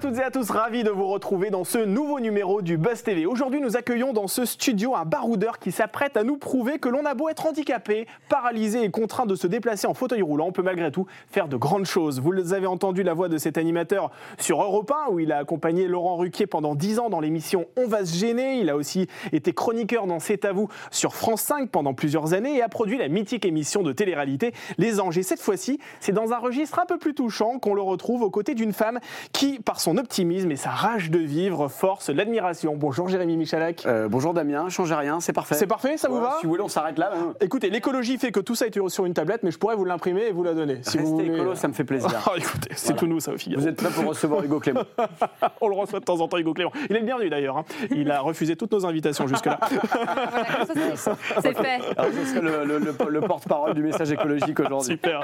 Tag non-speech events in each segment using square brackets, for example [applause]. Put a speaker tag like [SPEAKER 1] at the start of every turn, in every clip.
[SPEAKER 1] À toutes et à tous, ravi de vous retrouver dans ce nouveau numéro du Buzz TV. Aujourd'hui, nous accueillons dans ce studio un baroudeur qui s'apprête à nous prouver que l'on a beau être handicapé, paralysé et contraint de se déplacer en fauteuil roulant, on peut malgré tout faire de grandes choses. Vous avez entendu la voix de cet animateur sur Europe 1 où il a accompagné Laurent Ruquier pendant 10 ans dans l'émission On va se gêner. Il a aussi été chroniqueur dans C'est à vous sur France 5 pendant plusieurs années et a produit la mythique émission de télé-réalité Les Anges. Et cette fois-ci, c'est dans un registre un peu plus touchant qu'on le retrouve aux côtés d'une femme qui, par son optimisme et sa rage de vivre, force l'admiration. Bonjour Jérémy Michalak.
[SPEAKER 2] Euh, bonjour Damien, changez rien, c'est parfait.
[SPEAKER 1] C'est parfait, ça vous
[SPEAKER 2] Ouais,
[SPEAKER 1] va
[SPEAKER 2] Si vous voulez, on s'arrête là. hein.
[SPEAKER 1] Écoutez, l'écologie fait que tout ça est sur une tablette, mais je pourrais vous l'imprimer et vous la donner. Si vous
[SPEAKER 2] Restez
[SPEAKER 1] voulez.
[SPEAKER 2] écolo, ça me fait plaisir. [laughs]
[SPEAKER 1] Ah, écoutez, c'est tout nous ça au Figaro.
[SPEAKER 2] Vous êtes prêts pour recevoir Hugo Clément [laughs]
[SPEAKER 1] On le reçoit de temps en temps, Hugo Clément. Il est le bienvenu d'ailleurs. hein. Il a refusé toutes nos invitations jusque-là. [laughs]
[SPEAKER 3] C'est fait.
[SPEAKER 2] Alors, Je serai le, le- le- le porte-parole du message écologique aujourd'hui.
[SPEAKER 1] Super.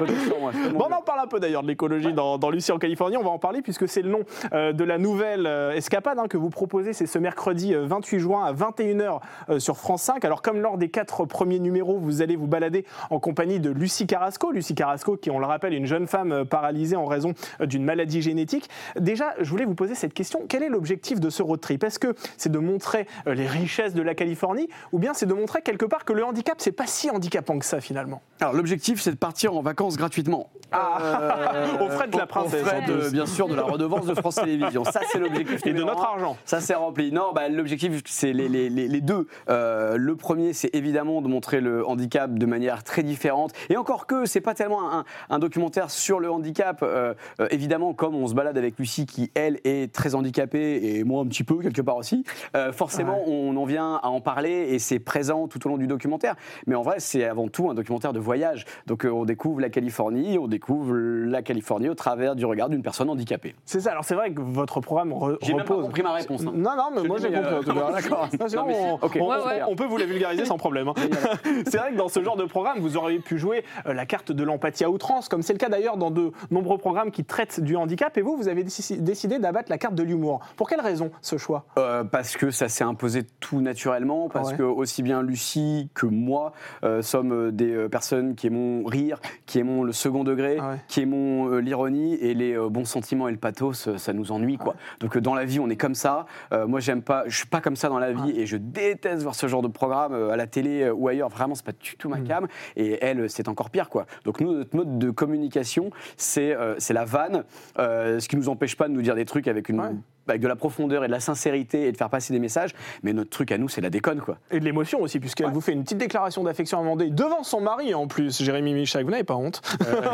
[SPEAKER 1] Bon, on en parle un peu d'ailleurs de l'écologie dans, dans Lucie en Californie. On va en parler puisque c'est le nom euh, de la nouvelle euh, escapade hein, que vous proposez. C'est ce mercredi euh, 28 juin à 21h euh, sur France 5. Alors, comme lors des quatre premiers numéros, vous allez vous balader en compagnie de Lucie Carrasco. Lucie Carrasco, qui, on le rappelle, est une jeune femme euh, paralysée en raison euh, d'une maladie génétique. Déjà, je voulais vous poser cette question. Quel est l'objectif de ce road trip? Est-ce que c'est de montrer euh, les richesses de la Californie ou bien c'est de montrer quelque part que le handicap, c'est pas si handicapant que ça finalement?
[SPEAKER 2] Alors, l'objectif, c'est de partir en vacances gratuitement. [laughs] Euh,
[SPEAKER 1] Aux frais de la princesse,
[SPEAKER 2] Aux frais
[SPEAKER 1] en
[SPEAKER 2] de,
[SPEAKER 1] plus.
[SPEAKER 2] bien sûr, de la redevance de France Ça, c'est l'objectif. [laughs]
[SPEAKER 1] Et de notre
[SPEAKER 2] un.
[SPEAKER 1] argent.
[SPEAKER 2] Ça, c'est rempli. Non, bah, l'objectif, c'est les, les- les- les deux. Euh, le premier, c'est évidemment de montrer le handicap de manière très différente. Et encore que, c'est pas tellement un, un documentaire sur le handicap. Euh, euh, évidemment, comme on se balade avec Lucie, qui, elle, est très handicapée, et moi un petit peu, quelque part aussi, forcément, on en vient à en parler, et c'est présent tout au long du documentaire. Mais en vrai, c'est avant tout un documentaire de voyage. Donc, on découvre la Californie, on découvre la Californie au travers du regard d'une personne handicapée.
[SPEAKER 1] C'est ça. Alors c'est vrai que votre programme re-
[SPEAKER 2] J'ai
[SPEAKER 1] repose.
[SPEAKER 2] compris ma réponse, hein.
[SPEAKER 1] Non, non, mais
[SPEAKER 2] Je
[SPEAKER 1] moi j'ai compris.
[SPEAKER 2] euh, [laughs] d'accord.
[SPEAKER 1] On,
[SPEAKER 2] Ok.
[SPEAKER 1] on-
[SPEAKER 3] Ouais, ouais.
[SPEAKER 1] on peut vous la vulgariser sans problème. hein. [laughs] c'est vrai que dans ce genre de programme, vous auriez pu jouer euh, la carte de l'empathie à outrance, comme c'est le cas d'ailleurs dans de nombreux programmes qui traitent du handicap. Et vous, vous avez déci- décidé d'abattre la carte de l'humour. Pour quelle raison ce choix?
[SPEAKER 2] Euh, parce que ça s'est imposé tout naturellement, parce
[SPEAKER 1] ouais.
[SPEAKER 2] que aussi bien Lucie que moi euh, sommes des personnes qui aimons rire, qui aimons le second degré,
[SPEAKER 1] Ah
[SPEAKER 2] qui aimons l'ironie et les bons sentiments et le pathos, ça nous ennuie quoi. Donc euh, dans la vie on est comme ça. Euh, moi j'aime pas, je suis pas comme ça dans la vie et je déteste voir ce genre de programme euh, à la télé ou ailleurs. Vraiment c'est pas du tout ma
[SPEAKER 1] Mm.
[SPEAKER 2] cam. Et elle c'est encore pire quoi. Donc nous notre mode de communication c'est euh, c'est la vanne, euh, ce qui nous empêche pas de nous dire des trucs avec une
[SPEAKER 1] Ouais.
[SPEAKER 2] Avec de la profondeur et de la sincérité et de faire passer des messages. Mais notre truc à nous, c'est la déconne, quoi.
[SPEAKER 1] Et de l'émotion aussi, puisqu'elle vous fait une petite déclaration d'affection à Mandé devant son mari en plus, Jérémy Michak. Vous n'avez pas honte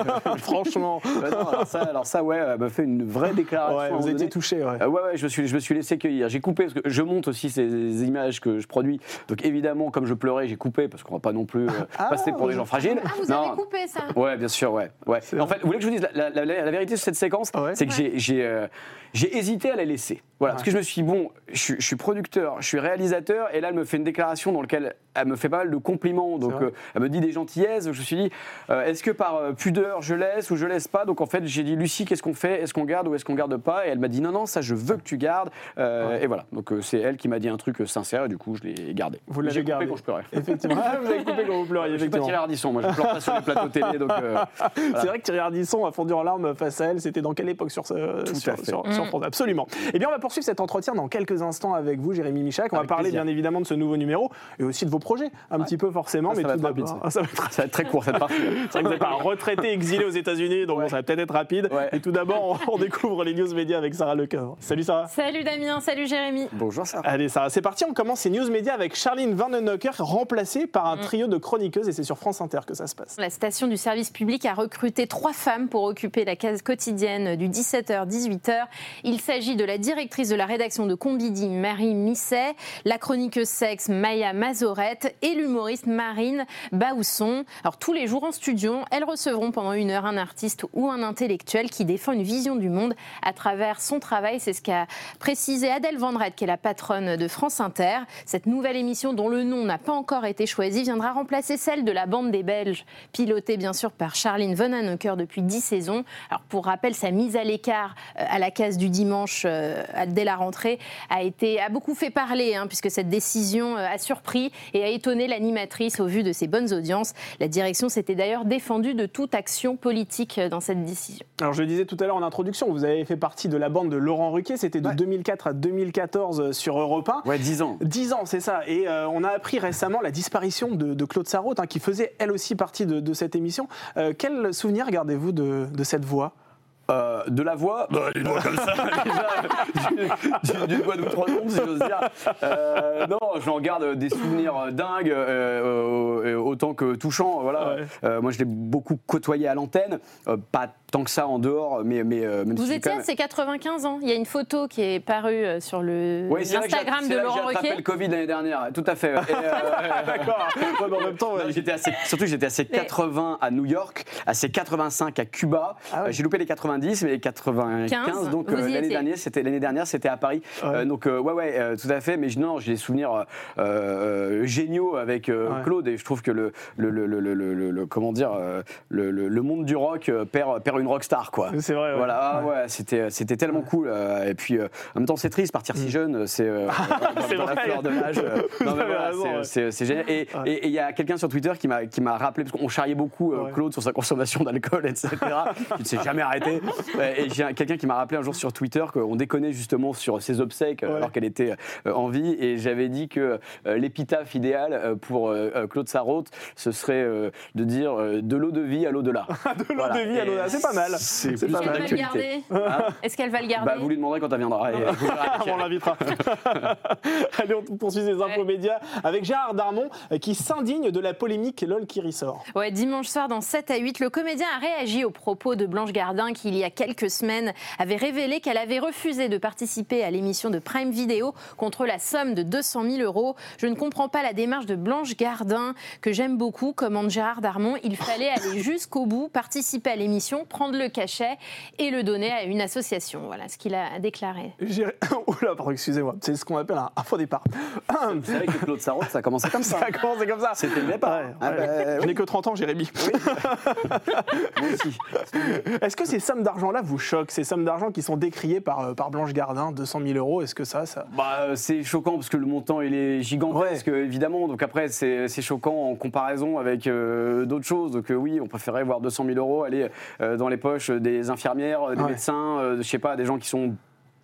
[SPEAKER 1] [laughs] Franchement.
[SPEAKER 2] Ouais, non, alors, ça, alors ça, ouais, elle m'a fait une vraie déclaration.
[SPEAKER 1] Ouais, vous étiez touché, ouais.
[SPEAKER 2] Euh, ouais, ouais, je me suis, je me suis laissé cueillir. J'ai coupé parce que je monte aussi ces images que je produis. Donc évidemment, comme je pleurais, j'ai coupé parce qu'on va pas non plus euh,
[SPEAKER 1] Ah,
[SPEAKER 2] passer pour des gens fragiles.
[SPEAKER 3] Ah, vous
[SPEAKER 2] Non.
[SPEAKER 3] avez coupé ça
[SPEAKER 2] Ouais, bien sûr, ouais. ouais. En fait, vous voulez que je vous dise la, la- la- la vérité sur cette séquence?
[SPEAKER 1] Ouais
[SPEAKER 2] C'est que j'ai- j'ai euh, j'ai hésité à la laisser. Voilà, parce que je me suis dit, bon, je, suis- je suis producteur, je suis réalisateur, et là, elle me fait une déclaration dans laquelle elle me fait pas mal de compliments. Donc, euh, elle me dit des gentillesses. Je me suis dit, euh, est-ce que par euh, pudeur, je laisse ou je laisse pas? Donc, en fait, j'ai dit, Lucie, qu'est-ce qu'on fait? Est-ce qu'on garde ou est-ce qu'on garde pas? Et elle m'a dit, non, non, ça, je veux que tu gardes. Euh, Et voilà. Donc, c'est elle qui m'a dit un truc sincère, et du coup, je l'ai gardé.
[SPEAKER 1] Vous l'avez gardé.
[SPEAKER 2] quand je pleurais.
[SPEAKER 1] Effectivement. [laughs] Ah, vous avez coupé quand vous pleuriez,
[SPEAKER 2] Je suis pas. Thierry Ardisson, moi, je pleure pas sur les plateaux télé, donc. [laughs]
[SPEAKER 1] C'est vrai que Thierry Ardisson a fondu en larmes face à elle. C'était dans quelle époque sur, ce,
[SPEAKER 2] Tout
[SPEAKER 1] sur,
[SPEAKER 2] à fait.
[SPEAKER 1] sur- France Absolument. Eh bien, on va poursuivre cet entretien dans quelques instants avec vous, Jérémy Michak. On va parler
[SPEAKER 2] plaisir.
[SPEAKER 1] bien évidemment de ce nouveau numéro et aussi de vos projets, un petit peu forcément.
[SPEAKER 2] Ça
[SPEAKER 1] mais
[SPEAKER 2] va
[SPEAKER 1] tout
[SPEAKER 2] être rapide,
[SPEAKER 1] d'abord, [laughs] ça va être
[SPEAKER 2] Ça va être très court cette partie. [laughs]
[SPEAKER 1] C'est vrai que vous êtes un [laughs] retraité exilé aux États-Unis, donc bon, ça va peut-être être rapide.
[SPEAKER 2] Ouais.
[SPEAKER 1] Et tout d'abord, on, on découvre les news médias avec Sarah Lecoeur. Salut Sarah.
[SPEAKER 3] Salut Damien, salut Jérémy.
[SPEAKER 2] Bonjour, ça.
[SPEAKER 1] Allez Sarah, c'est parti. On commence ces news médias avec Charline Vandenhocker, remplacée par un trio de chroniqueuses et c'est sur France Inter que ça se passe.
[SPEAKER 3] La station du service public a recruté trois femmes pour occuper la case quotidienne du 17h-18h. Il s'agit de la directrice de la rédaction de Combidi, Marie Misset, la chroniqueuse sexe Maya Mazores Et l'humoriste Marine Baousson. Alors tous les jours en studio, elles recevront pendant une heure un artiste ou un intellectuel qui défend une vision du monde à travers son travail. C'est ce qu'a précisé Adèle Vendrette, qui est la patronne de France Inter. Cette nouvelle émission, dont le nom n'a pas encore été choisi, viendra remplacer celle de la bande des Belges, pilotée bien sûr par Charline Vonanhoeker depuis 10 saisons. Alors pour rappel, sa mise à l'écart euh, à la case du dimanche euh, dès la rentrée a, été, a beaucoup fait parler, hein, puisque cette décision euh, a surpris et a étonné l'animatrice au vu de ses bonnes audiences. La direction s'était d'ailleurs défendue de toute action politique dans cette décision.
[SPEAKER 1] Alors je le disais tout à l'heure en introduction, vous avez fait partie de la bande de Laurent Ruquier, c'était de 2004 à 2014 sur Europe 1.
[SPEAKER 2] Ouais, 10 ans.
[SPEAKER 1] 10 ans, c'est ça. Et on a appris récemment la disparition de, Claude Sarraute, hein, qui faisait elle aussi partie de, cette émission. quel souvenir gardez-vous de, de cette voix?
[SPEAKER 2] Euh, de la voix, bah, [laughs] d'une voix comme ça, déjà, d'une voix d'outre monde si j'ose dire. Euh, non, j'en garde des souvenirs dingues, euh, autant que touchants. Voilà. moi, je l'ai beaucoup côtoyé à l'antenne, pas tant que ça en dehors, mais, mais
[SPEAKER 3] même Vous étiez à ses 95 ans. Il y a une photo qui est parue sur le Instagram de Laurent Roquet.
[SPEAKER 2] Le Covid l'année dernière, tout à fait. [laughs]
[SPEAKER 1] D'accord. en même temps,
[SPEAKER 2] j'étais surtout j'étais à ses 80 à New York, à ses 85 à Cuba. Ah j'ai loupé les 80 mais 95. donc euh, l'année dernière, c'était l'année dernière, c'était à Paris. Euh, donc euh, ouais, ouais, tout à fait. Mais non, j'ai des souvenirs géniaux avec Claude et je trouve que le, le, le, le comment dire, le, monde du rock perd, perd une rockstar, quoi.
[SPEAKER 1] C'est vrai.
[SPEAKER 2] Voilà, ah, ouais, c'était, c'était tellement cool. et puis en même temps, c'est triste, partir si mm. jeune, c'est [laughs]
[SPEAKER 1] c'est la fleur de l'âge. [laughs]
[SPEAKER 2] c'est génial. Et il y a quelqu'un sur Twitter qui m'a qui m'a rappelé parce qu'on charriait beaucoup Claude sur sa consommation d'alcool, etc. [laughs] qui ne s'est jamais arrêté [laughs] et j'ai quelqu'un qui m'a rappelé un jour sur Twitter qu'on déconnait justement sur ses obsèques alors qu'elle était euh, en vie. Et j'avais dit que euh, l'épitaphe idéal euh, pour Claude Sarraute, ce serait de dire de l'eau de vie à l'au-delà. [laughs]
[SPEAKER 1] de l'eau de vie à l'au-delà, c'est pas mal.
[SPEAKER 3] C'est pas mal d'actualité. Hein Est-ce qu'elle va le garder?
[SPEAKER 2] bah, Vous lui demanderez quand elle viendra. [laughs]
[SPEAKER 1] on l'invitera. Allez, on poursuit ces infos médias avec Gérard Darmon qui s'indigne de la polémique LOL qui ressort.
[SPEAKER 3] Ouais, dimanche soir dans 7 à 8, le comédien a réagi aux propos de Blanche Gardin qui il y a quelques semaines, avait révélé qu'elle avait refusé de participer à l'émission de Prime Video contre la somme de 200 000 euros. Je ne comprends pas la démarche de Blanche Gardin, que j'aime beaucoup, commande Gérard Darmon. Il fallait [laughs] aller jusqu'au bout, participer à l'émission, prendre le cachet et le donner à une association. Voilà ce qu'il a déclaré.
[SPEAKER 1] Oula, [laughs] pardon, excusez-moi. C'est ce qu'on appelle un, faux départ.
[SPEAKER 2] Vous savez que Claude Sarraute, ça a commencé comme ça. [laughs]
[SPEAKER 1] Ça a commencé comme ça.
[SPEAKER 2] C'était le départ.
[SPEAKER 1] Ah bah, Je n'ai que 30 ans, Jérémy.
[SPEAKER 2] Moi aussi.
[SPEAKER 1] Est-ce que ces sommes d'argent-là vous choquent Ces sommes d'argent qui sont décriées par, euh, par Blanche Gardin, 200 000 euros, est-ce que ça, ça...
[SPEAKER 2] Bah, euh, c'est choquant parce que le montant il est gigantesque, évidemment. Donc après, c'est choquant en comparaison avec euh, d'autres choses. Donc oui, on préférait voir 200 000 euros aller dans les poches des infirmières, des médecins, je sais pas, des gens qui sont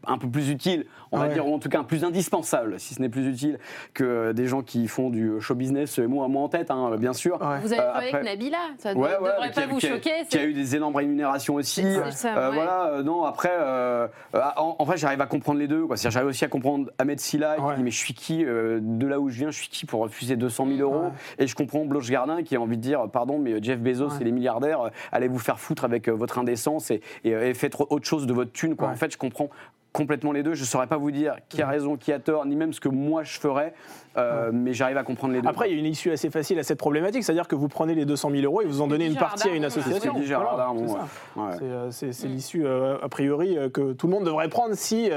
[SPEAKER 2] un peu plus utile, on va dire, ou en tout cas plus indispensable, si ce n'est plus utile, que des gens qui font du show business, moi, moi en tête, hein, bien sûr.
[SPEAKER 3] Vous avez travaillé avec Nabila, ça ne devrait pas vous choquer.
[SPEAKER 2] Qui a eu des énormes rémunérations aussi. Euh, voilà, euh, non, après, euh, en, fait, j'arrive à comprendre les deux. J'arrive aussi à comprendre Ahmed Silla, qui dit, mais je suis qui, de là où je viens, je suis qui pour refuser 200 000 euros Et je comprends Blanche Gardin qui a envie de dire, pardon, mais Jeff Bezos et les milliardaires, allez vous faire foutre avec votre indécence et, et, faites autre chose de votre thune. Quoi. En fait, je comprends complètement les deux. Je ne saurais pas vous dire qui a raison, qui a tort, ni même ce que moi je ferais. Euh, mais j'arrive à comprendre les deux.
[SPEAKER 1] Après, il y a une issue assez facile à cette problématique, c'est-à-dire que vous prenez les 200 000 euros et vous en donnez une partie à une association. C'est l'issue, euh, a priori, euh, que tout le monde devrait prendre si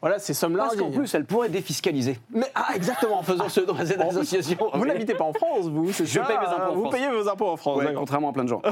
[SPEAKER 1] voilà, ces sommes-là.
[SPEAKER 2] Parce qu'en plus, elles pourraient défiscaliser.
[SPEAKER 1] Mais, ah, exactement, en faisant ce dans cette association. [laughs] Vous n'habitez pas en France, vous
[SPEAKER 2] Je paye mes impôts en
[SPEAKER 1] Vous payez vos impôts en France.
[SPEAKER 2] contrairement à plein de gens.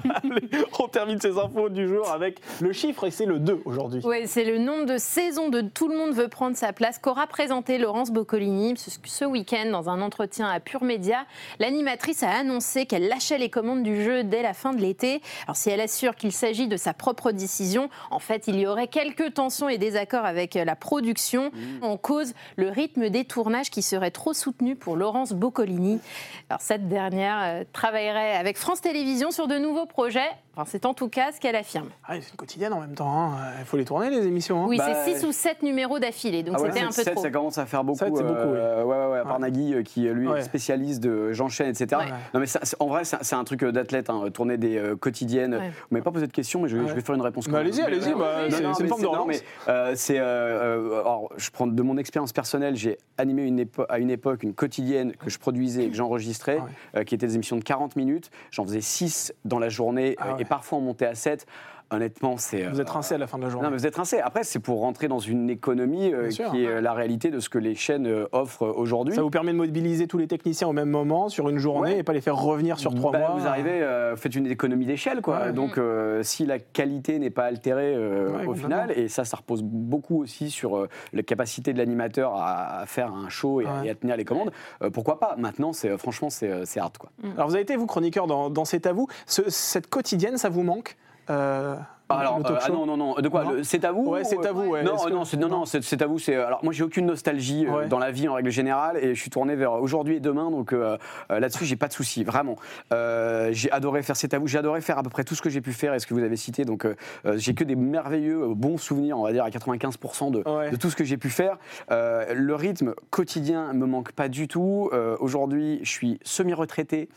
[SPEAKER 2] [laughs]
[SPEAKER 1] on termine ces infos du jour avec le chiffre et c'est le 2 aujourd'hui.
[SPEAKER 3] Oui, c'est le nombre de saisons de Tout le monde veut prendre sa place qu'aura présenté Laurence Boccolini ce week-end, dans un entretien à Pure Média, l'animatrice a annoncé qu'elle lâchait les commandes du jeu dès la fin de l'été. Alors si elle assure qu'il s'agit de sa propre décision, en fait, il y aurait quelques tensions et désaccords avec la production. Mmh. En cause, le rythme des tournages qui serait trop soutenu pour Laurence Boccolini. Alors cette dernière euh, travaillerait avec France Télévisions sur de nouveaux projets Enfin, c'est en tout cas ce qu'elle affirme.
[SPEAKER 1] Ah, c'est une quotidienne en même temps. hein. Il faut les tourner, les émissions. hein.
[SPEAKER 3] Oui,
[SPEAKER 2] Bah,
[SPEAKER 3] c'est 6 ou 7 numéros d'affilée, donc
[SPEAKER 2] Ah ouais,
[SPEAKER 3] c'était un peu
[SPEAKER 2] sept,
[SPEAKER 3] trop.
[SPEAKER 2] ça commence à faire beaucoup.
[SPEAKER 1] C'est beaucoup,
[SPEAKER 2] euh, ouais, ouais, ouais, à part
[SPEAKER 1] Ouais.
[SPEAKER 2] Nagui, euh, qui lui
[SPEAKER 1] Ouais.
[SPEAKER 2] est spécialiste de j'enchaîne, etc.
[SPEAKER 3] Ouais.
[SPEAKER 2] Non, mais ça, en vrai, c'est un truc euh, d'athlète, hein, tourner des euh, quotidiennes.
[SPEAKER 3] Ouais.
[SPEAKER 2] Vous m'avez pas posé de questions, mais je,
[SPEAKER 1] Ouais.
[SPEAKER 2] je vais faire une réponse.
[SPEAKER 1] Bah, allez-y, allez-y, bah, c'est- une forme de
[SPEAKER 2] non,
[SPEAKER 1] relance.
[SPEAKER 2] mais, c'est, alors, je prends de mon expérience personnelle, j'ai animé une à une époque une quotidienne que je produisais et que j'enregistrais,
[SPEAKER 1] Ah
[SPEAKER 2] qui était des émissions de 40 minutes. J'en faisais 6 dans la journée Parfois on montait à 7. Honnêtement, c'est.
[SPEAKER 1] Vous
[SPEAKER 2] euh,
[SPEAKER 1] êtes rincé à la fin de la journée.
[SPEAKER 2] non, mais vous êtes rincé. Après, c'est pour rentrer dans une économie euh,
[SPEAKER 1] sûr.
[SPEAKER 2] qui est euh, la réalité de ce que les chaînes euh, offrent aujourd'hui.
[SPEAKER 1] Ça vous permet de mobiliser tous les techniciens au même moment sur une journée
[SPEAKER 2] Ouais.
[SPEAKER 1] et pas les faire revenir sur trois
[SPEAKER 2] Bah,
[SPEAKER 1] mois.
[SPEAKER 2] Vous arrivez, euh, vous faites une économie d'échelle, quoi.
[SPEAKER 1] Ouais.
[SPEAKER 2] Donc, euh, si la qualité n'est pas altérée euh,
[SPEAKER 1] Ouais,
[SPEAKER 2] au final, et ça, ça repose beaucoup aussi sur euh, la capacité de l'animateur à, à faire un show et, à-
[SPEAKER 1] Ouais.
[SPEAKER 2] et à tenir les commandes, euh, pourquoi pas? Maintenant, c'est euh, franchement, c'est euh, c'est hard, quoi.
[SPEAKER 1] Alors vous avez été, vous, chroniqueur dans, dans C'est à vous. Ce- cette quotidienne, ça vous manque? Euh,
[SPEAKER 2] Alors, euh, ah non, non, non. De quoi?
[SPEAKER 1] Non
[SPEAKER 2] C'est à vous
[SPEAKER 1] Ouais, c'est à
[SPEAKER 2] ou-
[SPEAKER 1] vous, ouais.
[SPEAKER 2] Non,
[SPEAKER 1] que-
[SPEAKER 2] non, c'est, non, non, c'est, c'est à vous. C'est, alors, moi, j'ai aucune nostalgie euh, dans la vie en règle générale et je suis tourné vers aujourd'hui et demain. Donc euh, euh, là-dessus, j'ai pas de souci, vraiment. Euh, j'ai adoré faire C'est à vous. J'ai adoré faire à peu près tout ce que j'ai pu faire et ce que vous avez cité. Donc, euh, euh, j'ai que des merveilleux euh, bons souvenirs, on va dire à 95% de,
[SPEAKER 1] Ouais.
[SPEAKER 2] de tout ce que j'ai pu faire. Euh, le rythme quotidien me manque pas du tout. Euh, aujourd'hui, je suis semi-retraité.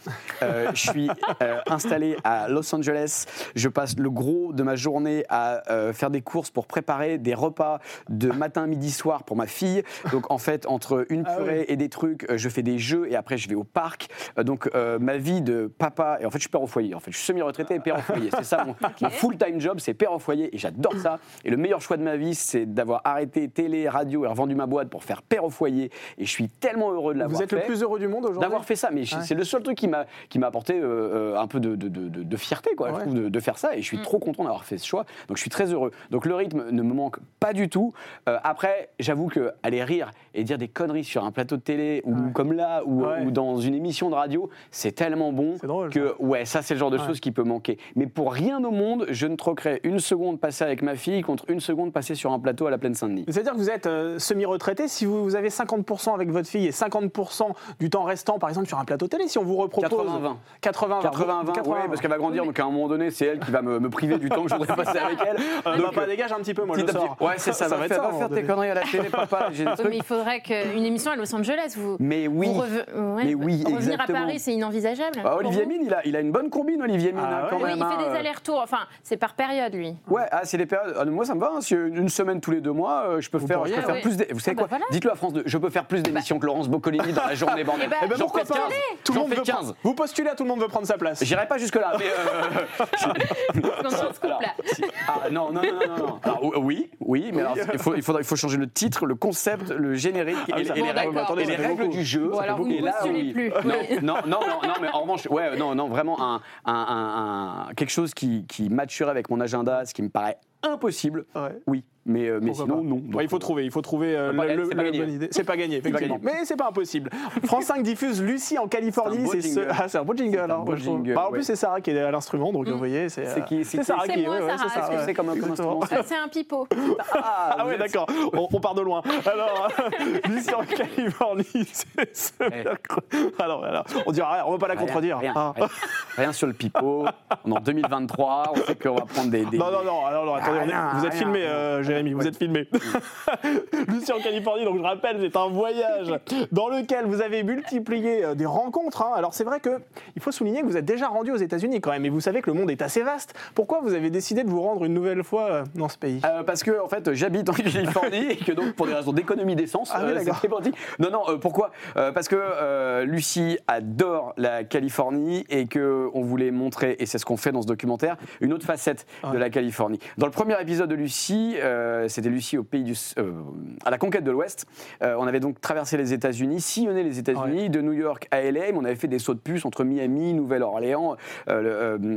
[SPEAKER 2] Euh, je suis euh, installé à Los Angeles. Je passe le gros de ma journée à euh, faire des courses pour préparer des repas de matin, midi, soir pour ma fille. Donc en fait, entre une
[SPEAKER 1] Ah
[SPEAKER 2] purée
[SPEAKER 1] oui.
[SPEAKER 2] et des trucs, euh, je fais des jeux et après je vais au parc. Euh, donc ma vie de papa, et en fait je suis père au foyer. En fait, je suis semi-retraité et père au foyer. C'est ça mon, [laughs] mon full-time job, c'est père au foyer et j'adore ça. Et le meilleur choix de ma vie, c'est d'avoir arrêté télé, radio et revendu ma boîte pour faire père au foyer. Et je suis tellement heureux de l'avoir
[SPEAKER 1] Vous êtes
[SPEAKER 2] fait
[SPEAKER 1] le plus heureux du monde aujourd'hui
[SPEAKER 2] d'avoir fait ça. Mais
[SPEAKER 1] Ouais.
[SPEAKER 2] c'est le seul truc qui m'a apporté euh, un peu de, de- de- fierté, quoi, je
[SPEAKER 1] Ouais.
[SPEAKER 2] trouve, de, de faire ça. Et je suis trop content d'avoir fait ce choix. Donc je suis très heureux. Donc le rythme ne me manque pas du tout. Euh, après, j'avoue que aller rire et dire des conneries sur un plateau de télé ou
[SPEAKER 1] Ouais.
[SPEAKER 2] comme là ou,
[SPEAKER 1] Ouais.
[SPEAKER 2] ou dans une émission de radio, c'est tellement bon
[SPEAKER 1] drôle,
[SPEAKER 2] que ouais, ça c'est le genre de
[SPEAKER 1] Ouais.
[SPEAKER 2] choses qui peut manquer. Mais pour rien au monde, je ne troquerais une seconde passée avec ma fille contre une seconde passée sur un plateau à la plaine Saint-Denis.
[SPEAKER 1] C'est-à-dire que vous êtes euh, semi-retraité. Si vous, vous avez 50% avec votre fille et 50% du temps restant, par exemple, sur un plateau télé, si on vous repropose.
[SPEAKER 2] 80-20.
[SPEAKER 1] 80
[SPEAKER 2] 80-20, ouais, parce qu'elle va grandir, donc à un moment donné, c'est elle qui va me, me priver du temps que je voudrais passer avec elle. [laughs]
[SPEAKER 1] Euh,
[SPEAKER 2] Donc,
[SPEAKER 1] papa, dégage un petit peu, moi, je sors.
[SPEAKER 2] Ouais, c'est ça,
[SPEAKER 1] Ça
[SPEAKER 2] va,
[SPEAKER 1] va être
[SPEAKER 2] faire,
[SPEAKER 1] ça,
[SPEAKER 2] va
[SPEAKER 1] à un
[SPEAKER 2] faire
[SPEAKER 1] moment
[SPEAKER 2] tes conneries à la télé, papa. J'ai des [laughs]
[SPEAKER 3] Oui,
[SPEAKER 2] trucs.
[SPEAKER 3] mais il faudrait qu'une émission à Los Angeles, vous.
[SPEAKER 2] Mais oui.
[SPEAKER 3] vous reve- ouais,
[SPEAKER 2] Mais oui,
[SPEAKER 3] Revenir
[SPEAKER 2] exactement.
[SPEAKER 3] à Paris, c'est inenvisageable.
[SPEAKER 2] Ah,
[SPEAKER 3] pour
[SPEAKER 2] Olivier Mine, il a, il a une bonne combine, Olivier Mine,
[SPEAKER 1] Ah
[SPEAKER 2] hein, quand
[SPEAKER 1] ouais.
[SPEAKER 3] Oui,
[SPEAKER 2] même.
[SPEAKER 3] il fait
[SPEAKER 2] hein,
[SPEAKER 3] des
[SPEAKER 2] euh.
[SPEAKER 3] allers-retours. Enfin, c'est par période, lui.
[SPEAKER 2] Ouais, ah, c'est des périodes. ah, moi, ça me va. hein, si une semaine tous les deux mois, euh, je peux
[SPEAKER 1] Vous
[SPEAKER 2] faire,
[SPEAKER 1] pourriez,
[SPEAKER 2] je peux faire
[SPEAKER 3] ouais.
[SPEAKER 2] plus. d'é- Vous savez
[SPEAKER 3] Ah bah
[SPEAKER 2] quoi. Dites-le à France 2. Je peux faire plus d'émissions que Laurence Boccolini dans la journée, [laughs] bordel.
[SPEAKER 3] Eh ben,
[SPEAKER 2] J'en
[SPEAKER 1] pourquoi
[SPEAKER 2] fais
[SPEAKER 1] pas
[SPEAKER 2] 15.
[SPEAKER 1] Tout le monde
[SPEAKER 2] fais
[SPEAKER 1] veut
[SPEAKER 2] 15.
[SPEAKER 1] prendre- Vous postulez, tout le monde veut prendre sa place.
[SPEAKER 2] J'irai pas jusque-là, mais. Ah, non, non, non, non, non. Alors, oui, oui, mais alors, il, faut, il, faudra- il faut changer le titre, le concept, le générique
[SPEAKER 1] Ah,
[SPEAKER 2] et, et
[SPEAKER 1] fait-
[SPEAKER 2] les
[SPEAKER 3] Bon,
[SPEAKER 2] règles,
[SPEAKER 3] d'accord.
[SPEAKER 2] et les
[SPEAKER 1] Ça fait
[SPEAKER 2] règles
[SPEAKER 1] beaucoup.
[SPEAKER 2] du jeu.
[SPEAKER 3] Bon, alors, vous
[SPEAKER 2] Et
[SPEAKER 3] ne
[SPEAKER 2] là,
[SPEAKER 3] postulez
[SPEAKER 2] oui.
[SPEAKER 3] plus.
[SPEAKER 2] Non,
[SPEAKER 3] Oui. [laughs]
[SPEAKER 2] non, non, non, non, mais en revanche, ouais, non, non, vraiment un, un- un- un- quelque chose qui, qui matcherait avec mon agenda, ce qui me paraît impossible.
[SPEAKER 1] Ouais.
[SPEAKER 2] Oui, mais, euh, mais sinon,
[SPEAKER 1] pas
[SPEAKER 2] non.
[SPEAKER 1] Ouais, il faut trouver, il faut trouver euh, le- le- bonne idée. C'est pas gagné, effectivement. Mais c'est pas impossible. France 5 diffuse Lucie en Californie.
[SPEAKER 2] C'est un
[SPEAKER 1] ce...
[SPEAKER 2] jingle.
[SPEAKER 1] ah, c'est un beau jingle.
[SPEAKER 2] Un beau
[SPEAKER 1] trouve.
[SPEAKER 2] jingle,
[SPEAKER 1] Bah, en
[SPEAKER 2] ouais.
[SPEAKER 1] plus, c'est Sarah qui est à l'instrument, donc vous voyez, c'est. Euh, Sarah
[SPEAKER 3] C'est
[SPEAKER 1] qui.
[SPEAKER 3] moi,
[SPEAKER 1] ouais,
[SPEAKER 3] Sarah,
[SPEAKER 1] c'est
[SPEAKER 2] comme- instrument
[SPEAKER 3] Ah, [laughs] c'est un pipeau.
[SPEAKER 2] Ah,
[SPEAKER 1] Ah ouais, d'accord. On, on part de loin. Alors, [laughs] Lucie en Californie, [laughs] c'est ce
[SPEAKER 2] Eh.
[SPEAKER 1] Alors, alors, on dira rien, on va pas la contredire.
[SPEAKER 2] Rien,
[SPEAKER 1] Ah.
[SPEAKER 2] rien. Sur le pipeau. On est en 2023. On sait qu'on va prendre des.
[SPEAKER 1] Non, non, non, alors, attendez,
[SPEAKER 2] Rien,
[SPEAKER 1] vous êtes filmé, euh, Jérémy, vous êtes filmé. [laughs] Lucie en Californie, donc je rappelle, c'est un voyage dans lequel vous avez multiplié euh, des rencontres. hein. Alors c'est vrai que il faut souligner que vous êtes déjà rendu aux États-Unis quand même, et vous savez que le monde est assez vaste. Pourquoi vous avez décidé de vous rendre une nouvelle fois euh, dans ce pays?
[SPEAKER 2] Euh, parce que en fait j'habite en Californie et que donc pour des raisons d'économie d'essence
[SPEAKER 1] Ah oui,
[SPEAKER 2] euh, c'était. Non non euh, pourquoi? Parce que Lucie adore la Californie et que on voulait montrer et c'est ce qu'on fait dans ce documentaire une autre facette de
[SPEAKER 1] Ouais.
[SPEAKER 2] la Californie. Dans le premier épisode de Lucie, c'était Lucie au pays du euh, à la conquête de l'Ouest. Euh, on avait donc traversé les États-Unis, sillonné les États-Unis de New York à LA, mais on avait fait des sauts de puce entre Miami, Nouvelle-Orléans, euh, le,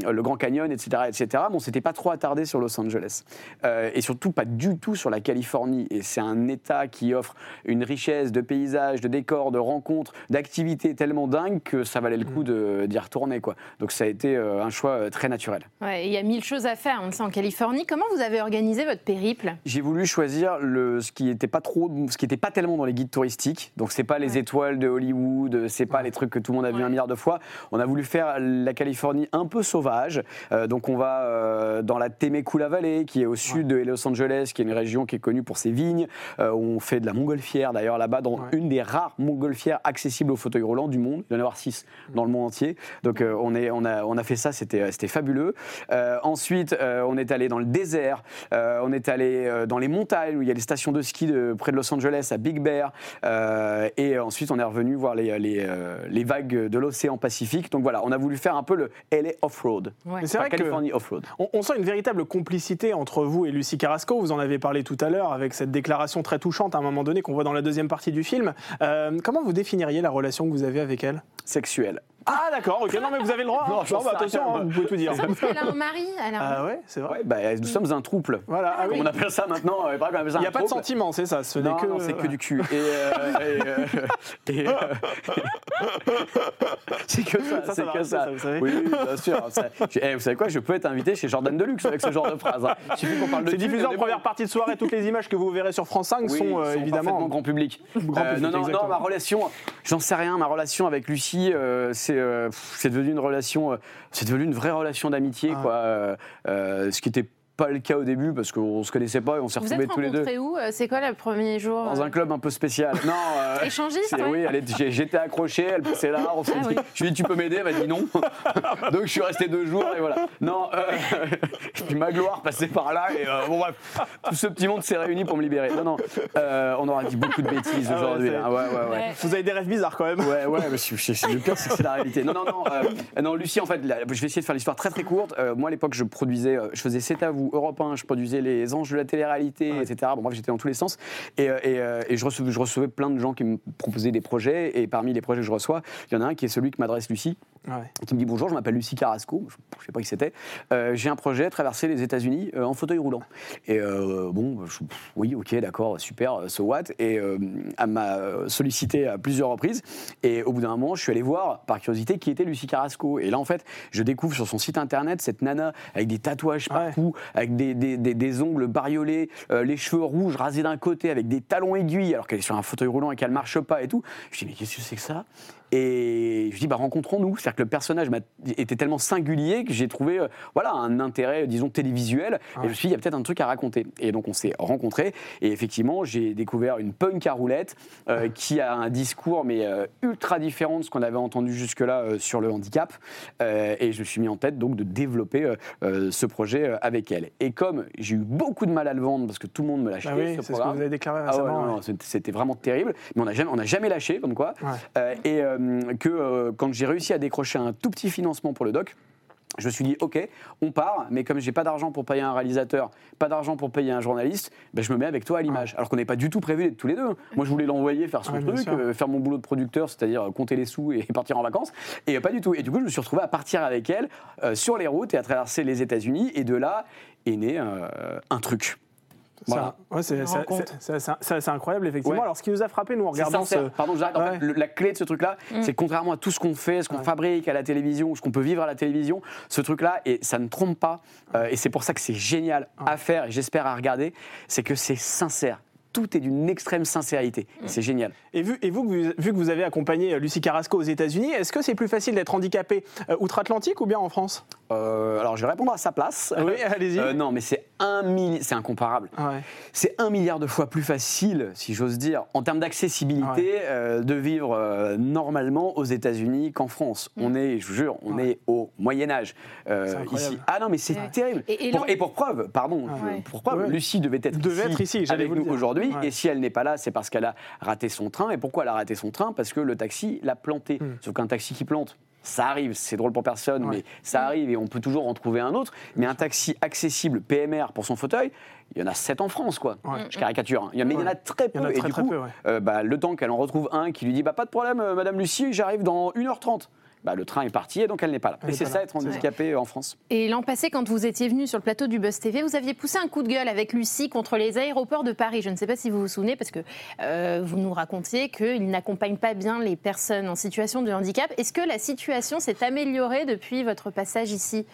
[SPEAKER 2] euh, le Grand Canyon, etc., etc. Mais on s'était pas trop attardé sur Los Angeles Euh, et surtout pas du tout sur la Californie. Et c'est un État qui offre une richesse de paysages, de décors, de rencontres, d'activités tellement dingues que ça valait le coup de- d'y retourner, quoi. Donc ça a été euh, un choix euh, très naturel.
[SPEAKER 3] Ouais, il y a mille choses à faire, on le sait en Californie. Comment vous avez organisé votre périple?
[SPEAKER 2] J'ai voulu choisir le, ce qui n'était pas trop, ce qui était pas tellement dans les guides touristiques. Donc c'est pas les
[SPEAKER 3] Ouais.
[SPEAKER 2] étoiles de Hollywood, c'est pas les trucs que tout le monde a vu
[SPEAKER 3] Ouais.
[SPEAKER 2] un milliard de fois. On a voulu faire la Californie un peu sauvage. Euh, donc on va euh, dans la Temecula Valley, qui est au sud de Los Angeles, qui est une région qui est connue pour ses vignes. Euh, on fait de la montgolfière d'ailleurs là-bas, dans une des rares montgolfières accessibles au fauteuil roulant du monde. Il y en a avoir six dans le monde entier. Donc on, est, on, a, on a fait ça, c'était fabuleux. Ensuite, on est allé dans le désert, on est allé euh, dans les montagnes où il y a les stations de ski de, près de Los Angeles, à Big Bear. Euh, et ensuite, on est revenu voir les, les, euh, les vagues de l'océan Pacifique. Donc voilà, on a voulu faire un peu le LA off-road.
[SPEAKER 3] Ouais.
[SPEAKER 1] C'est
[SPEAKER 2] Enfin,
[SPEAKER 1] vrai que
[SPEAKER 2] Californie off-road.
[SPEAKER 1] on, on sent une véritable complicité entre vous et Lucie Carrasco. Vous en avez parlé tout à l'heure avec cette déclaration très touchante à un moment donné qu'on voit dans la deuxième partie du film. Euh, comment vous définiriez la relation que vous avez avec elle?
[SPEAKER 2] Sexuel.
[SPEAKER 1] Ah d'accord, ok, non mais vous avez le droit. hein.
[SPEAKER 2] Non, j'en
[SPEAKER 1] Non, bah, attention, hein, vous pouvez tout dire.
[SPEAKER 3] Parce qu'elle a un mari. Elle a un-
[SPEAKER 1] Ah ouais, c'est vrai.
[SPEAKER 2] Ouais, bah, nous sommes un trouble.
[SPEAKER 1] Voilà, ah oui.
[SPEAKER 2] On appelle ça maintenant. euh,
[SPEAKER 1] Il n'y a pas de sentiment, c'est ça. Ce n'est
[SPEAKER 2] Non,
[SPEAKER 1] que,
[SPEAKER 2] non, c'est que du cul. Et, euh, [laughs] et, euh, et, euh, [laughs] c'est que ça, c'est que ça.
[SPEAKER 1] ça, vous savez.
[SPEAKER 2] Oui, oui, bien sûr. Ça- je- eh, vous savez quoi, je peux être invité chez Jordan Deluxe avec ce genre de phrase. hein. Il suffit qu'on parle de
[SPEAKER 1] C'est diffusé en première
[SPEAKER 2] bon.
[SPEAKER 1] partie de soirée. Toutes les images que vous verrez sur France 5
[SPEAKER 2] Oui,
[SPEAKER 1] sont, euh, évidemment.
[SPEAKER 2] grand public.
[SPEAKER 1] Grand public,
[SPEAKER 2] non, non, non, ma relation, j'en sais rien. Ma relation avec Lucie, c'est c'est devenu une relation, euh, c'est devenu une vraie relation d'amitié,
[SPEAKER 1] Ah.
[SPEAKER 2] quoi. Euh, euh, ce qui n'était pas le cas au début parce qu'on se connaissait pas et on s'est
[SPEAKER 3] Vous
[SPEAKER 2] retrouvés
[SPEAKER 3] êtes
[SPEAKER 2] tous les deux
[SPEAKER 3] rencontrés où Euh, C'est quoi le premier jour
[SPEAKER 2] dans
[SPEAKER 3] euh,
[SPEAKER 2] un club un peu spécial. Non. euh, [laughs]
[SPEAKER 3] Échangiste.
[SPEAKER 2] Oui, j'étais accroché, elle passait là, on s'est
[SPEAKER 3] Ah
[SPEAKER 2] dit,
[SPEAKER 3] oui.
[SPEAKER 2] je lui ai dit tu peux m'aider, elle m'a dit non. [laughs] Donc je suis resté deux jours et voilà. Non, euh, [laughs] puis ma gloire passait par là et euh, bon bref, tout ce petit monde s'est réuni pour me libérer. Non, non, euh, on aura dit beaucoup de bêtises
[SPEAKER 1] Ah
[SPEAKER 2] aujourd'hui. hein. Ouais, ouais, ouais.
[SPEAKER 1] Vous avez des rêves bizarres quand même.
[SPEAKER 2] Ouais, ouais, mais le pire, c'est que c'est la réalité. Non, non, non. euh, non, Lucie, en fait, là, je vais essayer de faire l'histoire très très courte. Euh, moi, à l'époque, je produisais, euh, je faisais C'est à vous, Europe 1, je produisais les anges de la télé-réalité, etc. Bon, bref, j'étais dans tous les sens. Et, euh, et, euh, et je, recevais, je recevais plein de gens qui me proposaient des projets. Et parmi les projets que je reçois, il y en a un qui est celui que m'adresse Lucie
[SPEAKER 1] Ouais.
[SPEAKER 2] qui me dit bonjour, je m'appelle Lucie Carrasco, je ne sais pas qui c'était. Euh, J'ai un projet traverser les États-Unis euh, en fauteuil roulant. Et euh, bon, je- oui, ok, d'accord, super, so what? Et elle m'a sollicité à plusieurs reprises. Et au bout d'un moment, je suis allé voir, par curiosité, qui était Lucie Carrasco. Et là, en fait, je découvre sur son site internet cette nana avec des tatouages
[SPEAKER 1] Ouais.
[SPEAKER 2] partout, avec des, des- des- des ongles bariolés, les cheveux rouges rasés d'un côté, avec des talons aiguilles, alors qu'elle est sur un fauteuil roulant et qu'elle marche pas et tout. Je dis, mais qu'est-ce que c'est que ça? Et je dis, bah, rencontrons-nous. C'est-à-dire que le personnage était tellement singulier que j'ai trouvé euh, voilà, un intérêt, disons, télévisuel. Et je me suis dit, il y a peut-être un truc à raconter. Et donc, on s'est rencontrés. Et effectivement, j'ai découvert une punk à roulettes euh, qui a un discours, mais euh, ultra différent de ce qu'on avait entendu jusque-là sur le handicap. Et je me suis mis en tête, donc, de développer ce projet avec elle. Et comme j'ai eu beaucoup de mal à le vendre parce que tout le monde me l'a acheté,
[SPEAKER 1] Ah oui,
[SPEAKER 2] ce
[SPEAKER 1] c'est ce que vous avez déclaré
[SPEAKER 2] ah ouais,
[SPEAKER 1] récemment.
[SPEAKER 2] non,
[SPEAKER 1] ouais.
[SPEAKER 2] c'était- vraiment terrible, mais on n'a jamais, on n'a jamais lâché, comme quoi.
[SPEAKER 1] Ouais.
[SPEAKER 2] Et que euh, quand j'ai réussi à décrocher un tout petit financement pour le doc, je me suis dit, ok, on part, mais comme j'ai pas d'argent pour payer un réalisateur, pas d'argent pour payer un journaliste, ben, je me mets avec toi à l'image. Alors qu'on n'est pas du tout prévu d'être tous les deux. Moi, je voulais l'envoyer faire son truc, euh, faire mon boulot de producteur, c'est-à-dire euh, compter les sous et [laughs] partir en vacances. Et euh, pas du tout. Et du coup, je me suis retrouvé à partir avec elle euh, sur les routes et à traverser les États-Unis. Et de là est né euh, un truc.
[SPEAKER 1] C'est
[SPEAKER 2] Voilà.
[SPEAKER 1] ouais, c'est- c'est- c'est- c'est- c'est c'est incroyable, effectivement.
[SPEAKER 2] Ouais.
[SPEAKER 1] Alors, ce qui nous a frappé, nous, en
[SPEAKER 2] C'est
[SPEAKER 1] regardant ce.
[SPEAKER 2] Pardon, j'arrête. En
[SPEAKER 1] Ouais.
[SPEAKER 2] fait, le- la clé de ce truc-là, c'est que contrairement à tout ce qu'on fait, ce qu'on
[SPEAKER 1] Ouais.
[SPEAKER 2] fabrique à la télévision, ce qu'on peut vivre à la télévision, ce truc-là, et ça ne trompe pas, euh, et c'est pour ça que c'est génial à faire, et j'espère à regarder, c'est que c'est sincère. Tout est d'une extrême sincérité. Et C'est génial.
[SPEAKER 1] Et vu, et vous, que vous- vu que vous avez accompagné euh, Lucie Carrasco aux États-Unis, est-ce que c'est plus facile d'être handicapé euh, outre-Atlantique ou bien en France?
[SPEAKER 2] Euh, alors, je vais répondre à sa place.
[SPEAKER 1] Oui, allez-y.
[SPEAKER 2] Euh, non, mais c'est un milliard, c'est incomparable.
[SPEAKER 1] Ouais.
[SPEAKER 2] C'est un milliard de fois plus facile, si j'ose dire, en termes d'accessibilité, euh, de vivre euh, normalement aux États-Unis qu'en France. On est, je vous jure, on
[SPEAKER 1] Ouais.
[SPEAKER 2] est au Moyen Âge euh, ici. Ah non, mais c'est
[SPEAKER 3] Ouais.
[SPEAKER 2] terrible.
[SPEAKER 3] Et- et
[SPEAKER 2] pour,
[SPEAKER 3] l'en-
[SPEAKER 2] et pour preuve, pardon,
[SPEAKER 3] Ouais.
[SPEAKER 2] je- pour preuve,
[SPEAKER 1] Ouais.
[SPEAKER 2] Lucie devait être
[SPEAKER 1] Devait
[SPEAKER 2] ici,
[SPEAKER 1] être ici,
[SPEAKER 2] avec
[SPEAKER 1] vous
[SPEAKER 2] nous aujourd'hui.
[SPEAKER 1] Ouais.
[SPEAKER 2] Et si elle n'est pas là, c'est parce qu'elle a raté son train. Et pourquoi elle a raté son train? Parce que le taxi l'a planté.
[SPEAKER 1] Hmm.
[SPEAKER 2] Sauf qu'un taxi qui plante. Ça arrive, c'est drôle pour personne,
[SPEAKER 1] Ouais.
[SPEAKER 2] mais ça arrive et on peut toujours en trouver un autre. Mais un taxi accessible PMR pour son fauteuil, il y en a 7 en France, quoi.
[SPEAKER 1] Ouais.
[SPEAKER 2] Je caricature. hein. Il y en- mais il y en a très peu. Et du
[SPEAKER 1] très
[SPEAKER 2] coup,
[SPEAKER 1] peu,
[SPEAKER 2] euh, bah, le temps qu'elle en retrouve un qui lui dit bah, Pas de problème, euh, Madame Lucie, j'arrive dans 1h30. Bah, le train est parti et donc elle n'est pas là.
[SPEAKER 1] Elle
[SPEAKER 2] et c'est ça
[SPEAKER 1] là.
[SPEAKER 2] être handicapé euh, en France.
[SPEAKER 3] Et l'an passé, quand vous étiez venu sur le plateau du Buzz TV, vous aviez poussé un coup de gueule avec Lucie contre les aéroports de Paris. Je ne sais pas si vous vous souvenez, parce que euh, vous nous racontiez qu'ils n'accompagnent pas bien les personnes en situation de handicap. Est-ce que la situation s'est améliorée depuis votre passage ici?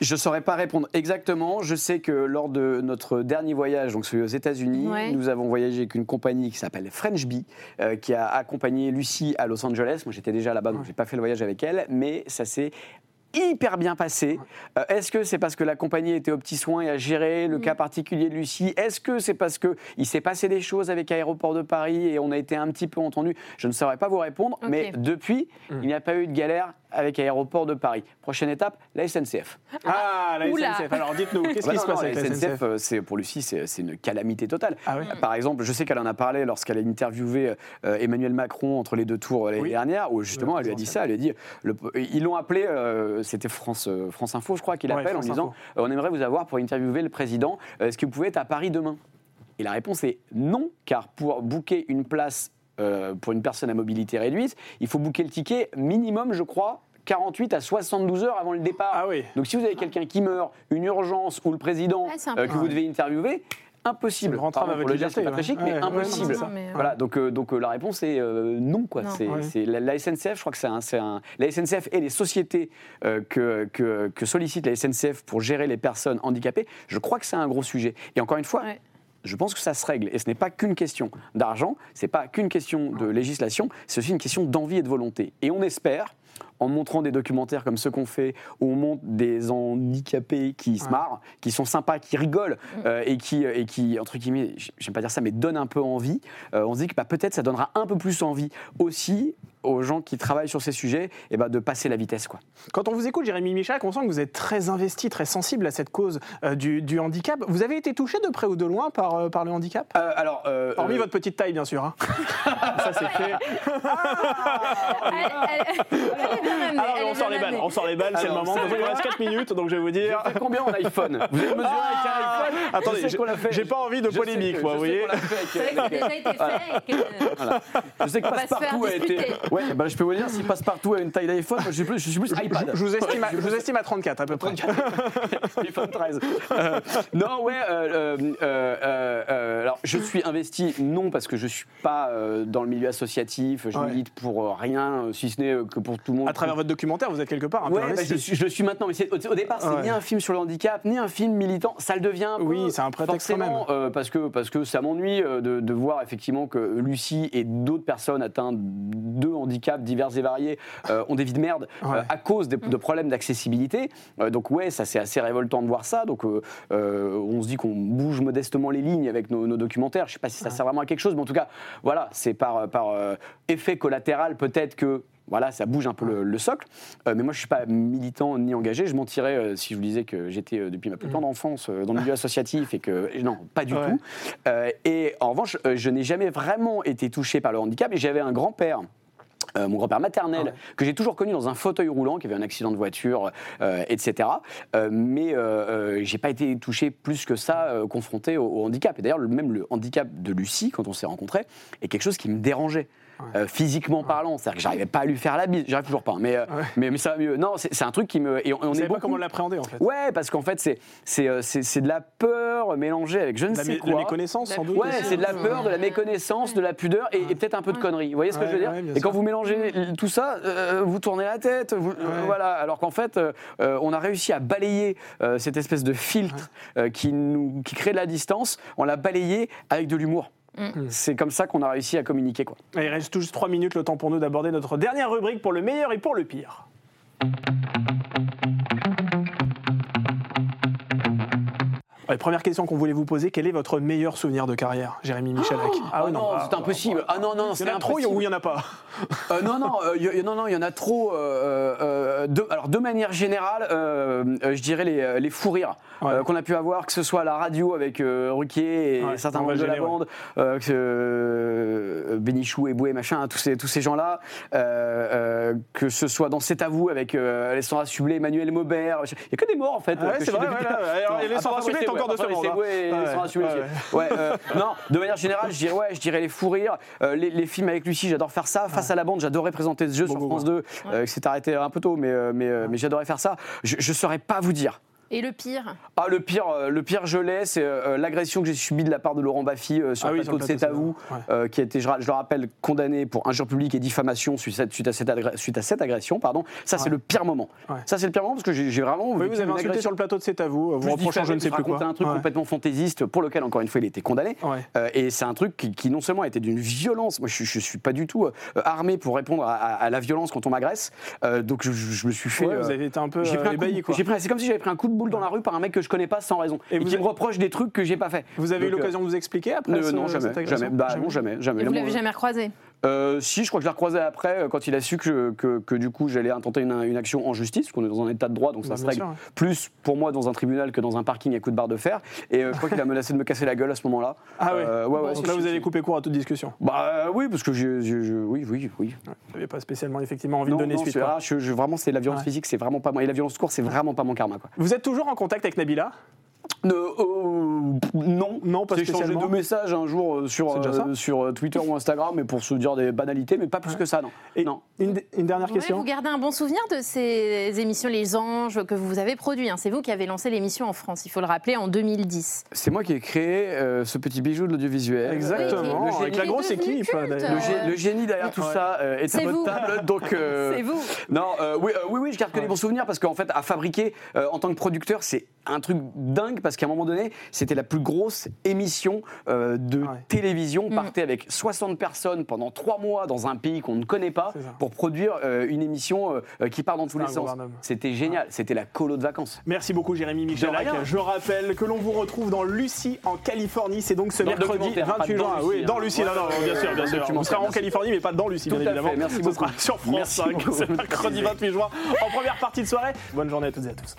[SPEAKER 2] Je ne saurais pas répondre exactement. Je sais que lors de notre dernier voyage, donc celui aux États-Unis,
[SPEAKER 3] Ouais.
[SPEAKER 2] nous avons voyagé avec une compagnie qui s'appelle French Bee, euh, qui a accompagné Lucie à Los Angeles. Moi, j'étais déjà là-bas, donc j'ai pas fait le voyage avec elle, mais ça s'est hyper bien passé. Euh, Est-ce que c'est parce que la compagnie était aux petits soins et a géré le cas particulier de Lucie? Est-ce que c'est parce que il s'est passé des choses avec Aéroport de Paris et on a été un petit peu entendu Je ne saurais pas vous répondre, mais depuis, il n'y a pas eu de galère avec Aéroport de Paris. Prochaine étape, la SNCF.
[SPEAKER 1] Ah, la
[SPEAKER 3] Oula.
[SPEAKER 1] SNCF. Alors dites-nous, qu'est-ce
[SPEAKER 2] Bah
[SPEAKER 1] qui
[SPEAKER 2] non,
[SPEAKER 1] se
[SPEAKER 2] non,
[SPEAKER 1] passe avec
[SPEAKER 2] la
[SPEAKER 1] la
[SPEAKER 2] SNCF,
[SPEAKER 1] SNCF
[SPEAKER 2] c'est pour Lucie, c'est une calamité totale.
[SPEAKER 1] Ah oui
[SPEAKER 2] Par exemple, je sais qu'elle en a parlé lorsqu'elle a interviewé euh, Emmanuel Macron entre les deux tours euh, l'année
[SPEAKER 1] Oui.
[SPEAKER 2] dernière, où justement
[SPEAKER 1] Le
[SPEAKER 2] elle lui a dit ça. Elle lui a dit, le- ils l'ont appelé, euh, c'était France, euh, France Info, je crois, qu'il
[SPEAKER 1] Ouais,
[SPEAKER 2] appelle en disant,
[SPEAKER 1] Info.
[SPEAKER 2] on aimerait vous avoir pour interviewer le président. Est-ce que vous pouvez être à Paris demain? Et la réponse est non, car pour booker une place euh, pour une personne à mobilité réduite, il faut booker le ticket minimum, je crois. 48 à 72 heures avant le départ.
[SPEAKER 1] Ah oui.
[SPEAKER 2] Donc si vous avez quelqu'un qui meurt, une urgence ou le président
[SPEAKER 3] Ah,
[SPEAKER 2] euh, que vous devez interviewer, impossible. Pour
[SPEAKER 1] votre
[SPEAKER 2] le c'est pas
[SPEAKER 1] liberté,
[SPEAKER 2] très chic,
[SPEAKER 1] ouais.
[SPEAKER 2] mais
[SPEAKER 1] Ouais, ouais,
[SPEAKER 2] impossible.
[SPEAKER 3] mais-
[SPEAKER 2] Voilà, donc, euh, donc euh, la réponse est euh, non. Quoi.
[SPEAKER 3] Non.
[SPEAKER 2] C'est,
[SPEAKER 1] Ouais.
[SPEAKER 2] c'est la, la SNCF, je crois que c'est un, c'est un- La SNCF et les sociétés euh, que, que, que sollicite la SNCF pour gérer les personnes handicapées, je crois que c'est un gros sujet. Et encore une fois,
[SPEAKER 3] Ouais.
[SPEAKER 2] Je pense que ça se règle. Et ce n'est pas qu'une question d'argent, ce n'est pas qu'une question de législation, c'est aussi une question d'envie et de volonté. Et on espère, en montrant des documentaires comme ceux qu'on fait, où on montre des handicapés qui se
[SPEAKER 1] Ouais.
[SPEAKER 2] marrent, qui sont sympas, qui rigolent, euh, et, qui, et qui, entre guillemets, j'aime pas dire ça, mais donnent un peu envie, euh, on se dit que bah, peut-être ça donnera un peu plus envie aussi aux gens qui travaillent sur ces sujets et bah, de passer la vitesse. Quoi.
[SPEAKER 1] Quand on vous écoute, Jérémy Michel, on sent que vous êtes très investi, très sensible à cette cause euh, du, du handicap. Vous avez été touché de près ou de loin par, euh, par le handicap?
[SPEAKER 2] Euh, alors, euh,
[SPEAKER 1] Hormis
[SPEAKER 2] euh,
[SPEAKER 1] votre petite taille, bien sûr. hein. [laughs] ça, c'est fait. [laughs]
[SPEAKER 3] Elle- elle est bien amenée,
[SPEAKER 1] Alors,
[SPEAKER 3] elle est
[SPEAKER 1] on sort les balles, c'est le moment. Il reste 4 minutes, donc je vais vous dire.
[SPEAKER 2] Combien en iPhone? Vous avez mesuré avec un iPhone? Je
[SPEAKER 1] Attendez,
[SPEAKER 2] sais
[SPEAKER 1] j'ai-
[SPEAKER 2] qu'on l'a fait.
[SPEAKER 1] j'ai pas envie de
[SPEAKER 2] Je
[SPEAKER 1] polémique,
[SPEAKER 2] que-
[SPEAKER 1] moi, vous voyez.
[SPEAKER 3] C'est vrai que déjà été fait. que-
[SPEAKER 2] Voilà. Je sais que Passepartout a été. Ouais, bah, je peux vous dire, si Passepartout a une taille d'iPhone, je suis plus, je suis plus iPad.
[SPEAKER 1] Je vous, estime à, je vous estime à 34 à peu près. [laughs]
[SPEAKER 2] iPhone 13. Euh, non, ouais. euh, euh, euh, euh, alors, je suis investi, non, parce que je suis pas euh, dans le milieu associatif. Je
[SPEAKER 1] Ouais.
[SPEAKER 2] milite pour euh, rien, euh, si ce n'est euh, que pour tout le monde.
[SPEAKER 1] À travers votre documentaire, vous êtes quelque part un peu
[SPEAKER 2] Ouais, bah,
[SPEAKER 1] investi.
[SPEAKER 2] je, suis, je suis maintenant, mais au, au départ, c'est
[SPEAKER 1] Ouais.
[SPEAKER 2] ni un film sur le handicap, ni un film militant. Ça le devient un peu.
[SPEAKER 1] Oui, c'est un prétexte quand
[SPEAKER 2] forcément, euh, parce, que, parce que ça m'ennuie euh, de, de voir effectivement que Lucie et d'autres personnes atteintes de handicaps divers et variés euh, ont des vies de merde euh, à cause des- de problèmes d'accessibilité. Donc, ouais, ça c'est assez révoltant de voir ça. Donc, on se dit qu'on bouge modestement les lignes avec nos, nos documentaires. Je sais pas si ça sert vraiment à quelque chose, mais en tout cas, voilà, c'est par, par effet collatéral peut-être que voilà, ça bouge un peu le, le socle. Euh, mais moi, je suis pas militant ni engagé. Je mentirais euh, si je vous disais que j'étais euh, depuis ma plus tendre enfance euh, dans le milieu associatif et que non, pas du
[SPEAKER 1] Ouais.
[SPEAKER 2] tout. Et en revanche, je n'ai jamais vraiment été touché par le handicap. Et j'avais un grand-père. euh, mon grand-père maternel,
[SPEAKER 1] Ah ouais.
[SPEAKER 2] que j'ai toujours connu dans un fauteuil roulant, qui avait un accident de voiture, euh, etc. Euh, mais j'ai pas été touché plus que ça, confronté au, au handicap. Et d'ailleurs, le- même le handicap de Lucie, quand on s'est rencontrés, est quelque chose qui me dérangeait. Euh, physiquement parlant, c'est-à-dire que j'arrivais pas à lui faire la bise, j'arrive toujours pas, mais, euh,
[SPEAKER 1] Ouais.
[SPEAKER 2] mais, mais ça va mieux. Non, c'est c'est un truc qui me. Et on, est
[SPEAKER 1] pas comment l'appréhender en fait.
[SPEAKER 2] Ouais, parce qu'en fait, c'est c'est euh, c'est- c'est de la peur mélangée avec je ne
[SPEAKER 1] La,
[SPEAKER 2] sais
[SPEAKER 1] mé-
[SPEAKER 2] quoi.
[SPEAKER 1] la méconnaissance, sans doute.
[SPEAKER 2] Ouais, c'est de la peur, de la méconnaissance, de la pudeur et, et peut-être un peu de conneries. Vous voyez ce que
[SPEAKER 1] Ouais,
[SPEAKER 2] je veux dire
[SPEAKER 1] ouais,
[SPEAKER 2] Et quand
[SPEAKER 1] sûr.
[SPEAKER 2] vous mélangez tout ça, euh, vous tournez la tête. vous- euh, voilà. Alors qu'en fait, on a réussi à balayer euh, cette espèce de filtre euh, qui, nous, qui crée de la distance. On l'a balayé avec de l'humour.
[SPEAKER 1] Mm.
[SPEAKER 2] C'est comme ça qu'on a réussi à communiquer. Quoi.
[SPEAKER 1] Il reste tout juste 3 minutes, le temps pour nous d'aborder notre dernière rubrique pour le meilleur et pour le pire. Ouais, première question qu'on voulait vous poser, quel est votre meilleur souvenir de carrière, Jérémy Michalak
[SPEAKER 2] Ah, non, c'est impossible. Ah non, non,
[SPEAKER 1] Il
[SPEAKER 2] c'est
[SPEAKER 1] y en a trop
[SPEAKER 2] impossible.
[SPEAKER 1] ou il y en a pas [laughs]
[SPEAKER 2] Euh, non, non, euh, y- non, non, il y en a trop. euh, euh, de, alors, de manière générale, euh, euh, je dirais les, les fous rires
[SPEAKER 1] Ouais.
[SPEAKER 2] euh, qu'on a pu avoir, que ce soit à la radio avec euh, Ruquier et
[SPEAKER 1] Ouais,
[SPEAKER 2] certains membres de la
[SPEAKER 1] gêner, ouais.
[SPEAKER 2] bande, euh, que, euh, Bénichou et Boué, machin, tous ces, tous ces gens-là, euh, euh, que ce soit dans C'est à vous avec euh, Alessandra Sublet, Emmanuel Maubert. Il n'y a que des morts en fait.
[SPEAKER 1] Ah c'est vrai, Alessandra Sublet est encore de ce
[SPEAKER 2] Eboué,
[SPEAKER 1] monde, hein.
[SPEAKER 2] Eboué
[SPEAKER 1] Ouais,
[SPEAKER 2] Alessandra Sublet
[SPEAKER 1] ouais,
[SPEAKER 2] aussi. Ouais, non, de manière générale, je dirais, ouais, je dirais les fous rires, euh, les, les films avec Lucie, j'adore faire ça. Face à la bande, j'adorais présenter ce jeu
[SPEAKER 1] Bon,
[SPEAKER 2] sur
[SPEAKER 1] bon,
[SPEAKER 2] France
[SPEAKER 1] bon.
[SPEAKER 2] 2, euh, qui s'est arrêté un peu tôt, mais, mais, mais j'adorais faire ça. Je ne saurais pas vous dire.
[SPEAKER 3] Et le pire
[SPEAKER 2] Ah, le pire, euh, le pire je l'ai, c'est euh, l'agression que j'ai subie de la part de Laurent Baffy euh, sur
[SPEAKER 1] Ah
[SPEAKER 2] le
[SPEAKER 1] oui, sur
[SPEAKER 2] plateau de C'est à vous,
[SPEAKER 1] ouais.
[SPEAKER 2] euh, qui a été, je, le rappelle, condamné pour injure publique et diffamation suite à, suite à cette, agré- suite à cette agression. Pardon. Ça, c'est le pire moment.
[SPEAKER 1] Ouais.
[SPEAKER 2] Ça, c'est le pire moment parce que j'ai vraiment.
[SPEAKER 1] Oui, vous avez insulté sur le plateau de C'est à vous, vous reprochant je ne sais plus quoi.
[SPEAKER 2] un truc
[SPEAKER 1] Ouais.
[SPEAKER 2] complètement fantaisiste pour lequel, encore une fois, il a été condamné.
[SPEAKER 1] Ouais.
[SPEAKER 2] Euh, et c'est un truc qui, qui non seulement était d'une violence, moi je, je suis pas du tout euh, armé pour répondre à, à- à la violence quand on m'agresse, Euh, donc je, je me suis fait.
[SPEAKER 1] Ouais,
[SPEAKER 2] euh,
[SPEAKER 1] vous avez été un peu
[SPEAKER 2] j'ai
[SPEAKER 1] euh,
[SPEAKER 2] pris un coup de-
[SPEAKER 1] ébahi, quoi.
[SPEAKER 2] C'est comme si j'avais pris un coup de boule dans la rue par un mec que je connais pas sans raison
[SPEAKER 1] Et
[SPEAKER 2] et,
[SPEAKER 1] vous
[SPEAKER 2] qui
[SPEAKER 1] avez-
[SPEAKER 2] me reproche des trucs que j'ai pas fait.
[SPEAKER 1] Vous avez eu
[SPEAKER 2] Donc,
[SPEAKER 1] l'occasion de vous expliquer
[SPEAKER 2] euh,
[SPEAKER 1] après
[SPEAKER 2] euh,
[SPEAKER 1] ce-
[SPEAKER 2] Non, jamais,
[SPEAKER 1] cette
[SPEAKER 2] jamais, bah, non, jamais, jamais.
[SPEAKER 3] Et vous l'avez
[SPEAKER 2] moi,
[SPEAKER 3] jamais recroisé
[SPEAKER 2] euh, si, je crois que je l'ai recroisé après, euh, quand il a su que, que, que du coup j'allais intenter une, une action en justice, qu'on est dans un état de droit, donc
[SPEAKER 1] Bah,
[SPEAKER 2] ça se
[SPEAKER 1] bien
[SPEAKER 2] règle plus pour moi dans un tribunal que dans un parking à coups de barre de fer. Et euh, je crois qu'il a menacé de me casser la gueule à ce moment-là.
[SPEAKER 1] Ah ouais.
[SPEAKER 2] Euh, ouais, ouais,
[SPEAKER 1] Donc là, vous
[SPEAKER 2] si.
[SPEAKER 1] coupé court à toute discussion.
[SPEAKER 2] Bah oui, parce que j'ai- je- oui, oui, oui.
[SPEAKER 1] Vous n'avez pas spécialement effectivement envie
[SPEAKER 2] Non,
[SPEAKER 1] de donner
[SPEAKER 2] non,
[SPEAKER 1] suite.
[SPEAKER 2] ah, je- je- vraiment, c'est la violence
[SPEAKER 1] Ouais.
[SPEAKER 2] physique, c'est vraiment pas moi. Et la violence cours, c'est vraiment pas mon karma, quoi.
[SPEAKER 1] Vous êtes toujours en contact avec Nabila?
[SPEAKER 2] Euh, euh, non,
[SPEAKER 1] Non, pas
[SPEAKER 2] J'ai échangé deux messages un jour euh, sur, euh, sur Twitter ou Instagram, mais pour se dire des banalités, mais pas plus que ça, non.
[SPEAKER 1] Et
[SPEAKER 2] non.
[SPEAKER 1] une, une dernière
[SPEAKER 3] Ouais,
[SPEAKER 1] question
[SPEAKER 3] Vous gardez un bon souvenir de ces émissions Les Anges que vous avez produit. hein. C'est vous qui avez lancé l'émission en France, il faut le rappeler, en 2010.
[SPEAKER 2] C'est moi qui ai créé euh, ce petit bijou de l'audiovisuel.
[SPEAKER 1] Exactement,
[SPEAKER 2] Euh,
[SPEAKER 1] avec la grosse équipe
[SPEAKER 2] le gé- le génie derrière tout
[SPEAKER 1] Ouais.
[SPEAKER 2] ça euh, est à
[SPEAKER 3] C'est
[SPEAKER 2] votre
[SPEAKER 3] vous.
[SPEAKER 2] table, donc. euh, [laughs]
[SPEAKER 3] C'est vous.
[SPEAKER 2] Non, euh, oui, euh, oui, oui, je garde que des bons souvenirs parce qu'en fait, à fabriquer euh, en tant que producteur, c'est un truc dingue parce qu'à un moment donné, c'était la plus grosse émission euh, de
[SPEAKER 1] Ouais.
[SPEAKER 2] télévision. On
[SPEAKER 3] Mm.
[SPEAKER 2] partait avec 60 personnes pendant trois mois dans un pays qu'on ne connaît pas pour produire euh, une émission euh, qui part dans tous les sens. C'était génial, c'était la colo de vacances.
[SPEAKER 1] Merci beaucoup Jérémy Michalak. Je rappelle que l'on vous retrouve dans Lucie en Californie. C'est donc ce
[SPEAKER 2] Dans
[SPEAKER 1] mercredi
[SPEAKER 2] documentaire, pas
[SPEAKER 1] 28
[SPEAKER 2] dans
[SPEAKER 1] juin.
[SPEAKER 2] Lucie,
[SPEAKER 1] oui,
[SPEAKER 2] hein.
[SPEAKER 1] dans Lucie. Non, non, bien sûr, bien sûr. On sera en. Californie, mais pas dans Lucie, bien évidemment.
[SPEAKER 2] fait, merci
[SPEAKER 1] Ce
[SPEAKER 2] beaucoup.
[SPEAKER 1] sera sur France
[SPEAKER 2] Merci
[SPEAKER 1] 5,
[SPEAKER 2] beaucoup.
[SPEAKER 1] ce [laughs] mercredi 28 juin, en première partie de soirée. Bonne journée à toutes et à tous.